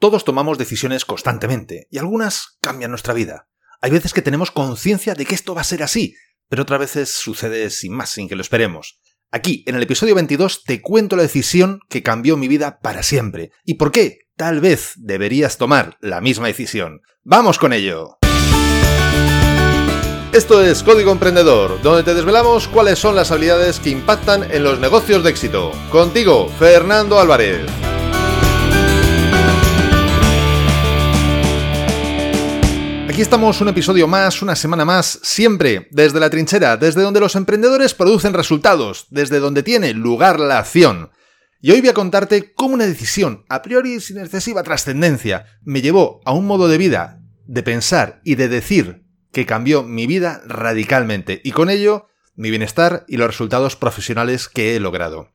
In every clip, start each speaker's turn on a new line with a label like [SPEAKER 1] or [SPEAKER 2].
[SPEAKER 1] Todos tomamos decisiones constantemente, y algunas cambian nuestra vida. Hay veces que tenemos conciencia de que esto va a ser así, pero otras veces sucede sin más, sin que lo esperemos. Aquí, en el episodio 22, te cuento la decisión que cambió mi vida para siempre. ¿Y por qué? Tal vez deberías tomar la misma decisión. ¡Vamos con ello! Esto es Código Emprendedor, donde te desvelamos cuáles son las habilidades que impactan en los negocios de éxito. Contigo, Fernando Álvarez. Aquí estamos un episodio más, una semana más, siempre desde la trinchera, desde donde los emprendedores producen resultados, desde donde tiene lugar la acción. Y hoy voy a contarte cómo una decisión, a priori sin excesiva trascendencia, me llevó a un modo de vida, de pensar y de decir que cambió mi vida radicalmente, y con ello mi bienestar y los resultados profesionales que he logrado.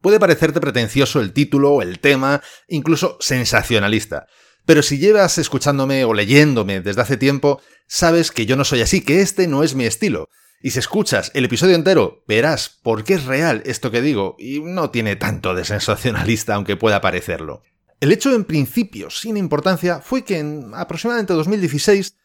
[SPEAKER 1] Puede parecerte pretencioso el título, el tema, incluso sensacionalista. Pero si llevas escuchándome o leyéndome desde hace tiempo, sabes que yo no soy así, que este no es mi estilo. Y si escuchas el episodio entero, verás por qué es real esto que digo, y no tiene tanto de sensacionalista aunque pueda parecerlo. El hecho en principio, sin importancia, fue que en aproximadamente 2016,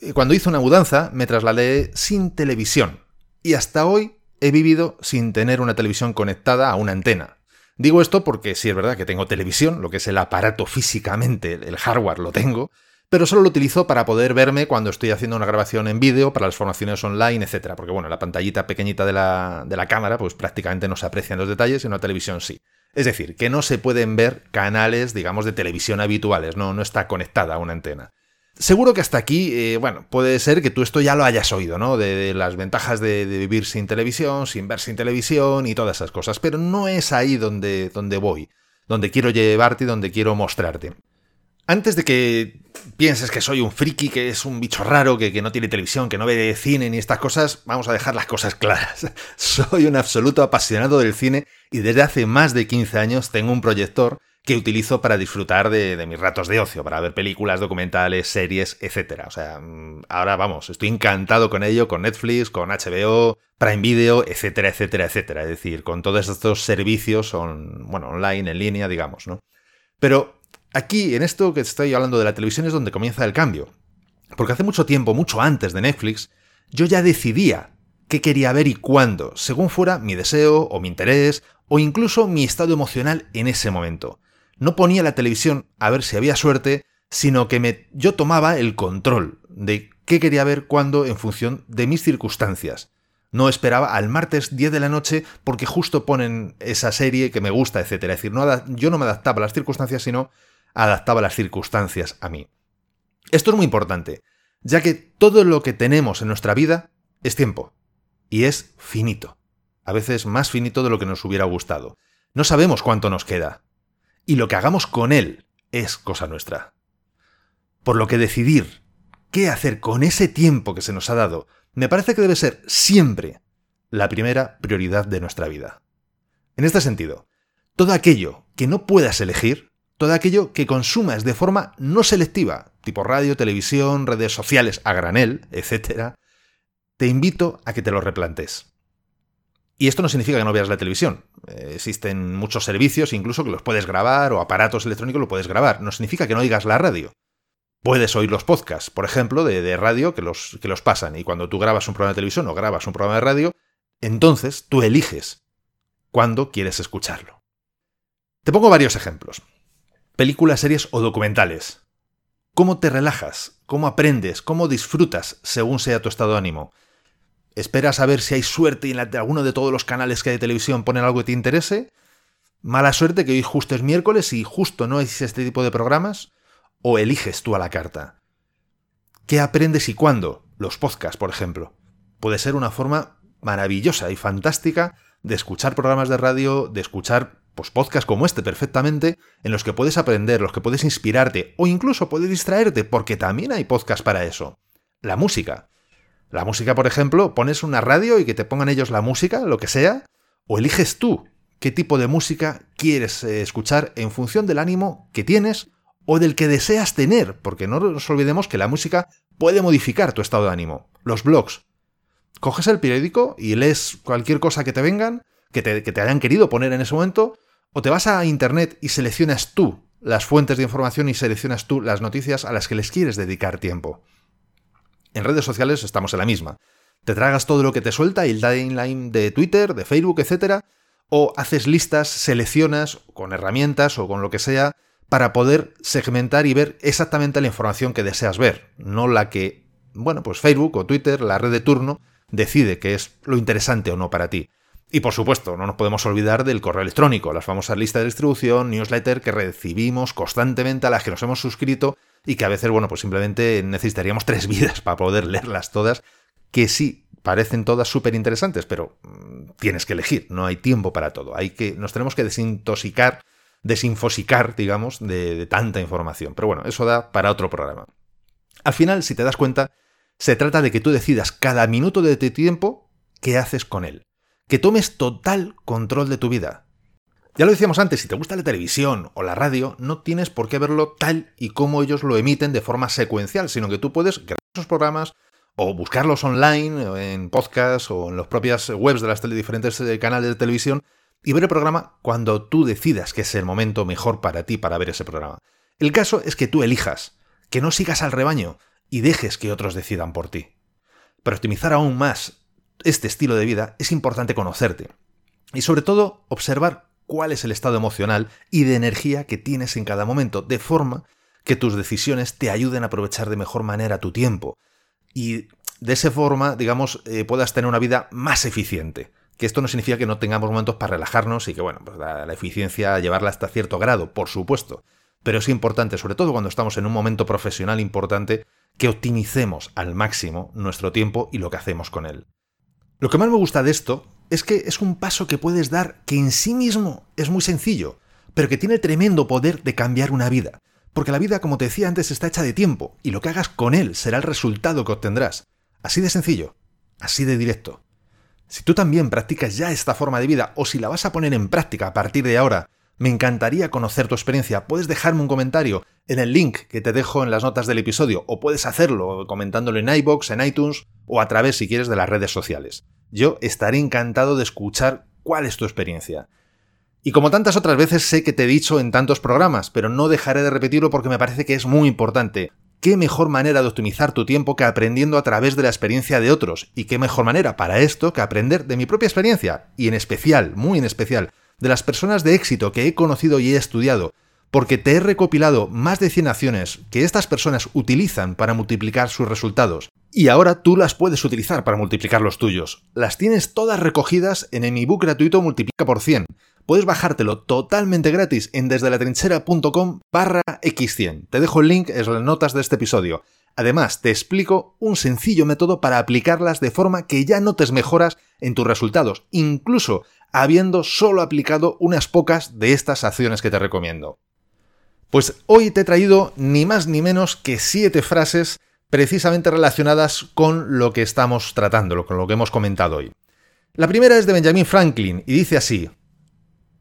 [SPEAKER 1] eh, cuando hice una mudanza, me trasladé sin televisión. Y hasta hoy he vivido sin tener una televisión conectada a una antena. Digo esto porque sí es verdad que tengo televisión, lo que es el aparato físicamente, el hardware lo tengo, pero solo lo utilizo para poder verme cuando estoy haciendo una grabación en vídeo, para las formaciones online, etc. Porque bueno, la pantallita pequeñita de la, de la cámara, pues prácticamente no se aprecian los detalles, y en una televisión sí. Es decir, que no se pueden ver canales, digamos, de televisión habituales, no, no está conectada a una antena. Seguro que hasta aquí, eh, bueno, puede ser que tú esto ya lo hayas oído, ¿no? De, las ventajas de, vivir sin televisión, sin ver sin televisión y todas esas cosas, pero no es ahí donde, donde voy, donde quiero llevarte y donde quiero mostrarte. Antes de que pienses que soy un friki, que es un bicho raro, que, que no tiene televisión, que no ve cine ni estas cosas, vamos a dejar las cosas claras. soy un absoluto apasionado del cine y desde hace más de 15 años tengo un proyector que utilizo para disfrutar de, mis ratos de ocio, para ver películas, documentales, series, etc. O sea, mm, ahora vamos, estoy encantado con ello, con Netflix, con HBO, Prime Video, etcétera, etcétera, etcétera. Es decir, con todos estos servicios bueno, online, en línea, digamos, ¿no? Pero aquí, en esto que estoy hablando de la televisión, es donde comienza el cambio. Porque hace mucho tiempo, mucho antes de Netflix, yo ya decidía qué quería ver y cuándo, según fuera mi deseo o mi interés o incluso mi estado emocional en ese momento no ponía la televisión a ver si había suerte, sino que yo tomaba el control de qué quería ver cuándo en función de mis circunstancias. No esperaba al martes 10 de la noche porque justo ponen esa serie que me gusta, etc. Es decir, yo no me adaptaba a las circunstancias, sino adaptaba las circunstancias a mí. Esto es muy importante, ya que todo lo que tenemos en nuestra vida es tiempo, y es finito, a veces más finito de lo que nos hubiera gustado. No sabemos cuánto nos queda, y lo que hagamos con él es cosa nuestra. Por lo que decidir qué hacer con ese tiempo que se nos ha dado me parece que debe ser siempre la primera prioridad de nuestra vida. En este sentido, todo aquello que no puedas elegir, todo aquello que consumas de forma no selectiva, tipo radio, televisión, redes sociales a granel, etc., te invito a que te lo replantes. Y esto no significa que no veas la televisión. Eh, existen muchos servicios, incluso que los puedes grabar, o aparatos electrónicos lo puedes grabar. No significa que no oigas la radio. Puedes oír los podcasts, por ejemplo, de, radio que los, que los pasan. Y cuando tú grabas un programa de televisión o grabas un programa de radio, entonces tú eliges cuándo quieres escucharlo. Te pongo varios ejemplos. Películas, series o documentales. ¿Cómo te relajas? ¿Cómo aprendes? ¿Cómo disfrutas según sea tu estado de ánimo? ¿Esperas a ver si hay suerte y en alguno de todos los canales que hay de televisión ponen algo que te interese? ¿Mala suerte que hoy justo es miércoles y justo no existe este tipo de programas? ¿O eliges tú a la carta? ¿Qué aprendes y cuándo? Los podcasts, por ejemplo. Puede ser una forma maravillosa y fantástica de escuchar programas de radio, de escuchar pues, podcasts como este perfectamente, en los que puedes aprender, los que puedes inspirarte o incluso puedes distraerte, porque también hay podcasts para eso. La música. La música, por ejemplo, pones una radio y que te pongan ellos la música, lo que sea, o eliges tú qué tipo de música quieres eh, escuchar en función del ánimo que tienes o del que deseas tener, porque no nos olvidemos que la música puede modificar tu estado de ánimo. Los blogs. Coges el periódico y lees cualquier cosa que te vengan, que te, que te hayan querido poner en ese momento, o te vas a internet y seleccionas tú las fuentes de información y seleccionas tú las noticias a las que les quieres dedicar tiempo. En redes sociales estamos en la misma. Te tragas todo lo que te suelta el timeline de Twitter, de Facebook, etc. O haces listas, seleccionas con herramientas o con lo que sea para poder segmentar y ver exactamente la información que deseas ver, no la que, bueno, pues Facebook o Twitter, la red de turno, decide que es lo interesante o no para ti. Y por supuesto, no nos podemos olvidar del correo electrónico, las famosas listas de distribución, newsletter que recibimos constantemente a las que nos hemos suscrito y que a veces, bueno, pues simplemente necesitaríamos tres vidas para poder leerlas todas, que sí, parecen todas súper interesantes, pero mm, tienes que elegir, no hay tiempo para todo. Hay que, nos tenemos que desintoxicar, desinfosicar, digamos, de, de tanta información. Pero bueno, eso da para otro programa. Al final, si te das cuenta, se trata de que tú decidas cada minuto de tu tiempo qué haces con él que tomes total control de tu vida. Ya lo decíamos antes, si te gusta la televisión o la radio, no tienes por qué verlo tal y como ellos lo emiten de forma secuencial, sino que tú puedes grabar esos programas o buscarlos online, en podcast o en las propias webs de las diferentes eh, canales de televisión y ver el programa cuando tú decidas que es el momento mejor para ti para ver ese programa. El caso es que tú elijas, que no sigas al rebaño y dejes que otros decidan por ti. Para optimizar aún más este estilo de vida, es importante conocerte y sobre todo observar cuál es el estado emocional y de energía que tienes en cada momento, de forma que tus decisiones te ayuden a aprovechar de mejor manera tu tiempo y de esa forma, digamos, eh, puedas tener una vida más eficiente. Que esto no significa que no tengamos momentos para relajarnos y que, bueno, pues la, la eficiencia llevarla hasta cierto grado, por supuesto. Pero es importante, sobre todo cuando estamos en un momento profesional importante, que optimicemos al máximo nuestro tiempo y lo que hacemos con él. Lo que más me gusta de esto es que es un paso que puedes dar que en sí mismo es muy sencillo, pero que tiene tremendo poder de cambiar una vida. Porque la vida, como te decía antes, está hecha de tiempo, y lo que hagas con él será el resultado que obtendrás. Así de sencillo, así de directo. Si tú también practicas ya esta forma de vida, o si la vas a poner en práctica a partir de ahora, me encantaría conocer tu experiencia. Puedes dejarme un comentario en el link que te dejo en las notas del episodio, o puedes hacerlo comentándolo en iBox, en iTunes, o a través, si quieres, de las redes sociales. Yo estaré encantado de escuchar cuál es tu experiencia. Y como tantas otras veces sé que te he dicho en tantos programas, pero no dejaré de repetirlo porque me parece que es muy importante. ¿Qué mejor manera de optimizar tu tiempo que aprendiendo a través de la experiencia de otros? ¿Y qué mejor manera para esto que aprender de mi propia experiencia? Y en especial, muy en especial, de las personas de éxito que he conocido y he estudiado, porque te he recopilado más de 100 acciones que estas personas utilizan para multiplicar sus resultados. Y ahora tú las puedes utilizar para multiplicar los tuyos. Las tienes todas recogidas en el ebook gratuito Multiplica por 100. Puedes bajártelo totalmente gratis en desdelatrinchera.com barra x100. Te dejo el link en las notas de este episodio. Además, te explico un sencillo método para aplicarlas de forma que ya notes mejoras en tus resultados, incluso habiendo solo aplicado unas pocas de estas acciones que te recomiendo. Pues hoy te he traído ni más ni menos que siete frases precisamente relacionadas con lo que estamos tratando, con lo que hemos comentado hoy. La primera es de Benjamin Franklin y dice así,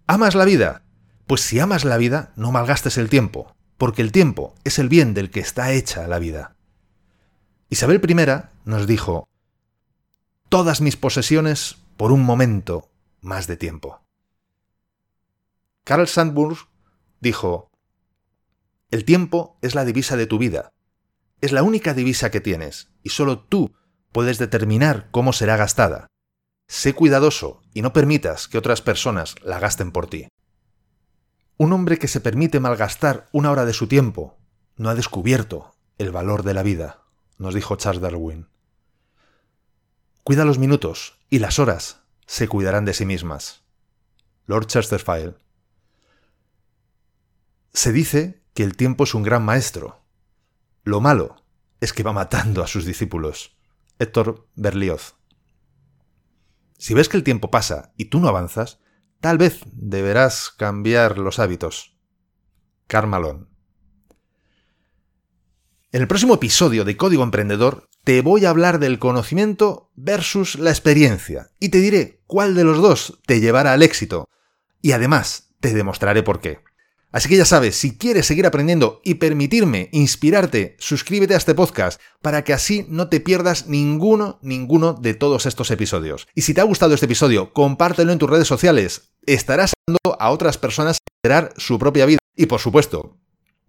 [SPEAKER 1] ¿amas la vida? Pues si amas la vida, no malgastes el tiempo, porque el tiempo es el bien del que está hecha la vida. Isabel I nos dijo, todas mis posesiones por un momento más de tiempo. Carl Sandburg dijo, el tiempo es la divisa de tu vida. Es la única divisa que tienes, y solo tú puedes determinar cómo será gastada. Sé cuidadoso y no permitas que otras personas la gasten por ti. Un hombre que se permite malgastar una hora de su tiempo no ha descubierto el valor de la vida, nos dijo Charles Darwin. Cuida los minutos y las horas se cuidarán de sí mismas. Lord Chesterfield. Se dice que el tiempo es un gran maestro. Lo malo es que va matando a sus discípulos. Héctor Berlioz. Si ves que el tiempo pasa y tú no avanzas, tal vez deberás cambiar los hábitos. Carmalón. En el próximo episodio de Código Emprendedor te voy a hablar del conocimiento versus la experiencia y te diré cuál de los dos te llevará al éxito. Y además te demostraré por qué. Así que ya sabes, si quieres seguir aprendiendo y permitirme inspirarte, suscríbete a este podcast para que así no te pierdas ninguno, ninguno de todos estos episodios. Y si te ha gustado este episodio, compártelo en tus redes sociales. Estarás ayudando a otras personas a generar su propia vida. Y por supuesto,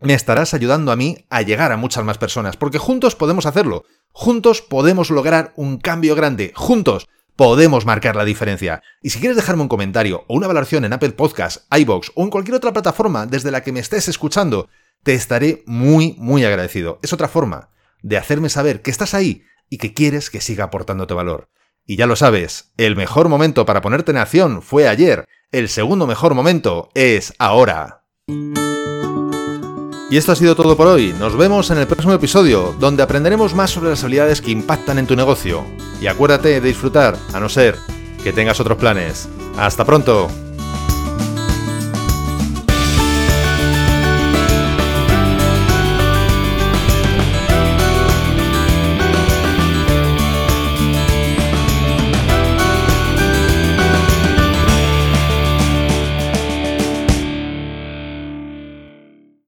[SPEAKER 1] me estarás ayudando a mí a llegar a muchas más personas, porque juntos podemos hacerlo, juntos podemos lograr un cambio grande, juntos podemos marcar la diferencia. Y si quieres dejarme un comentario o una valoración en Apple Podcasts, iBox o en cualquier otra plataforma desde la que me estés escuchando, te estaré muy, muy agradecido. Es otra forma de hacerme saber que estás ahí y que quieres que siga aportándote valor. Y ya lo sabes, el mejor momento para ponerte en acción fue ayer, el segundo mejor momento es ahora. Y esto ha sido todo por hoy. Nos vemos en el próximo episodio, donde aprenderemos más sobre las habilidades que impactan en tu negocio. Y acuérdate de disfrutar, a no ser que tengas otros planes. ¡Hasta pronto!